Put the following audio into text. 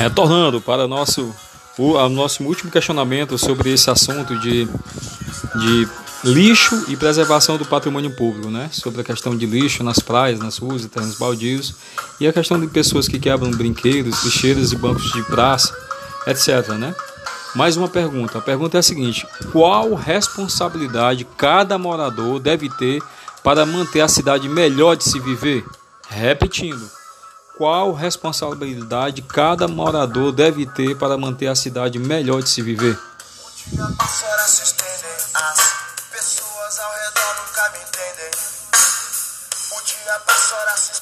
Retornando para nosso, o, nosso último questionamento sobre esse assunto de, de lixo e preservação do patrimônio público, né? Sobre a questão de lixo nas praias, nas ruas e terrenos baldios e a questão de pessoas que quebram brinquedos, lixeiras e bancos de praça, etc, né? Mais uma pergunta. A pergunta é a seguinte: qual responsabilidade cada morador deve ter para manter a cidade melhor de se viver? Repetindo, qual responsabilidade cada morador deve ter para manter a cidade melhor de se viver? O dia passa, horas se